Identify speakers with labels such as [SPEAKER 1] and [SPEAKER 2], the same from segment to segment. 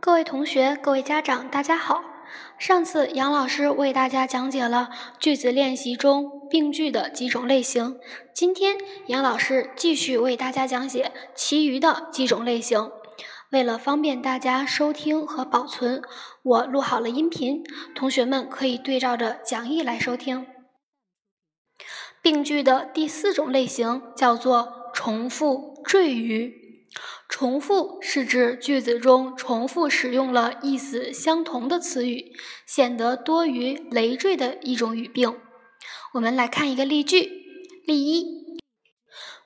[SPEAKER 1] 各位同学、各位家长，大家好。上次杨老师为大家讲解了句子练习中病句的几种类型，今天杨老师继续为大家讲解其余的几种类型。为了方便大家收听和保存，我录好了音频，同学们可以对照着讲义来收听。病句的第四种类型叫做重复赘语。重复是指句子中重复使用了意思相同的词语，显得多余累赘的一种语病。我们来看一个例句：例一，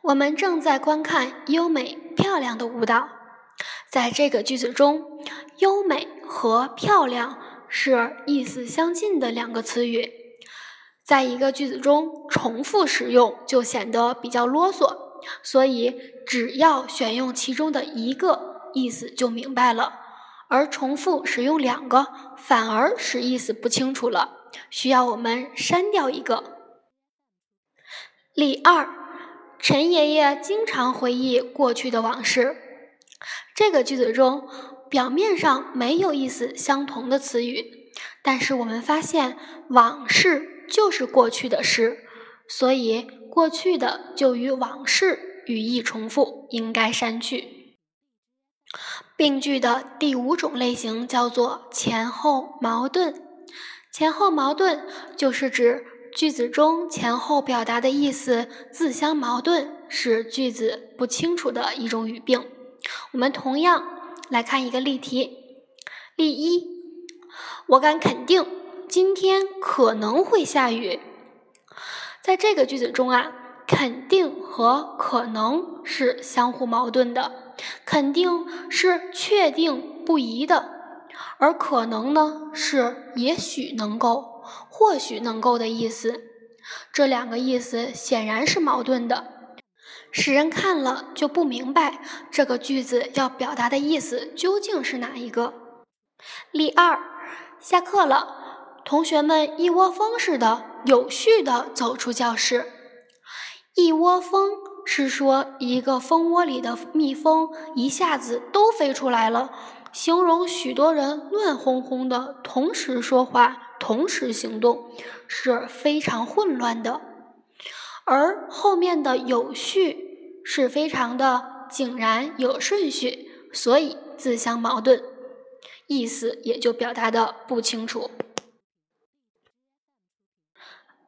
[SPEAKER 1] 我们正在观看优美漂亮的舞蹈。在这个句子中，优美和漂亮是意思相近的两个词语，在一个句子中重复使用就显得比较啰嗦。所以，只要选用其中的一个，意思就明白了；而重复使用两个，反而使意思不清楚了，需要我们删掉一个。例二：陈爷爷经常回忆过去的往事。这个句子中，表面上没有意思相同的词语，但是我们发现往事就是过去的事。所以，过去的就与往事语义重复，应该删去。病句的第五种类型叫做前后矛盾。前后矛盾就是指句子中前后表达的意思自相矛盾，使句子不清楚的一种语病。我们同样来看一个例题。例一：我敢肯定，今天可能会下雨。在这个句子中啊，肯定和可能是相互矛盾的。肯定是确定不疑的，而可能呢是也许能够、或许能够的意思。这两个意思显然是矛盾的，使人看了就不明白这个句子要表达的意思究竟是哪一个。例二：下课了。同学们一窝蜂似的、有序地走出教室。一窝蜂是说一个蜂窝里的蜜蜂一下子都飞出来了，形容许多人乱哄哄的同时说话、同时行动，是非常混乱的。而后面的有序是非常的井然有顺序，所以自相矛盾，意思也就表达的不清楚。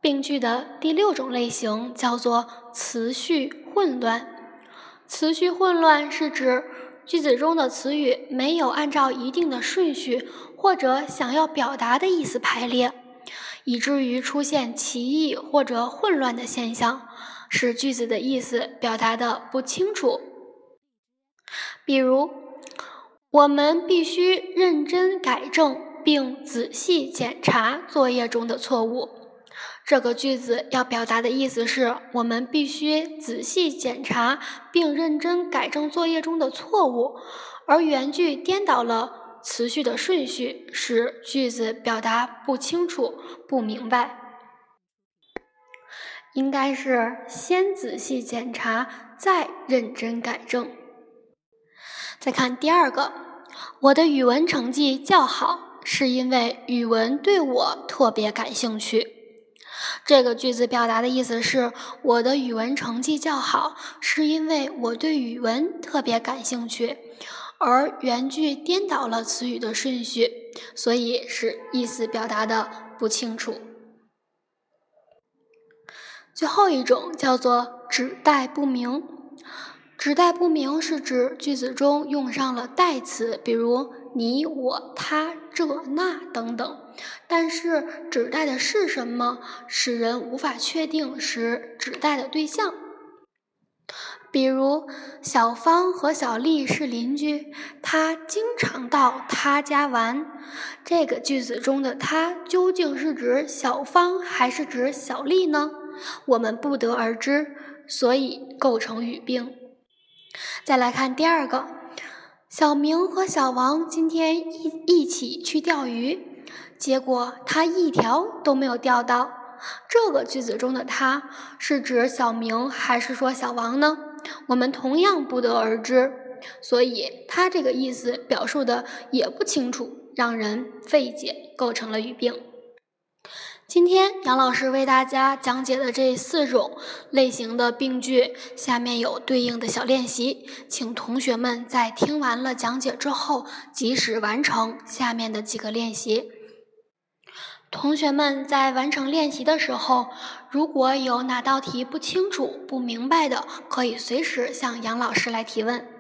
[SPEAKER 1] 病句的第六种类型叫做词序混乱。词序混乱是指句子中的词语没有按照一定的顺序或者想要表达的意思排列，以至于出现歧义或者混乱的现象，使句子的意思表达的不清楚。比如，我们必须认真改正并仔细检查作业中的错误。这个句子要表达的意思是我们必须仔细检查并认真改正作业中的错误，而原句颠倒了词序的顺序，使句子表达不清楚、不明白。应该是先仔细检查，再认真改正。再看第二个，我的语文成绩较好，是因为语文对我特别感兴趣。这个句子表达的意思是我的语文成绩较好，是因为我对语文特别感兴趣，而原句颠倒了词语的顺序，所以是意思表达的不清楚。最后一种叫做指代不明，指代不明是指句子中用上了代词，比如你、我、他、这、那等等。但是指代的是什么，使人无法确定是指代的对象。比如，小芳和小丽是邻居，她经常到她家玩。这个句子中的“她”究竟是指小芳还是指小丽呢？我们不得而知，所以构成语病。再来看第二个，小明和小王今天一一起去钓鱼。结果他一条都没有钓到。这个句子中的“他”是指小明还是说小王呢？我们同样不得而知。所以他这个意思表述的也不清楚，让人费解，构成了语病。今天杨老师为大家讲解的这四种类型的病句，下面有对应的小练习，请同学们在听完了讲解之后，及时完成下面的几个练习。同学们在完成练习的时候，如果有哪道题不清楚、不明白的，可以随时向杨老师来提问。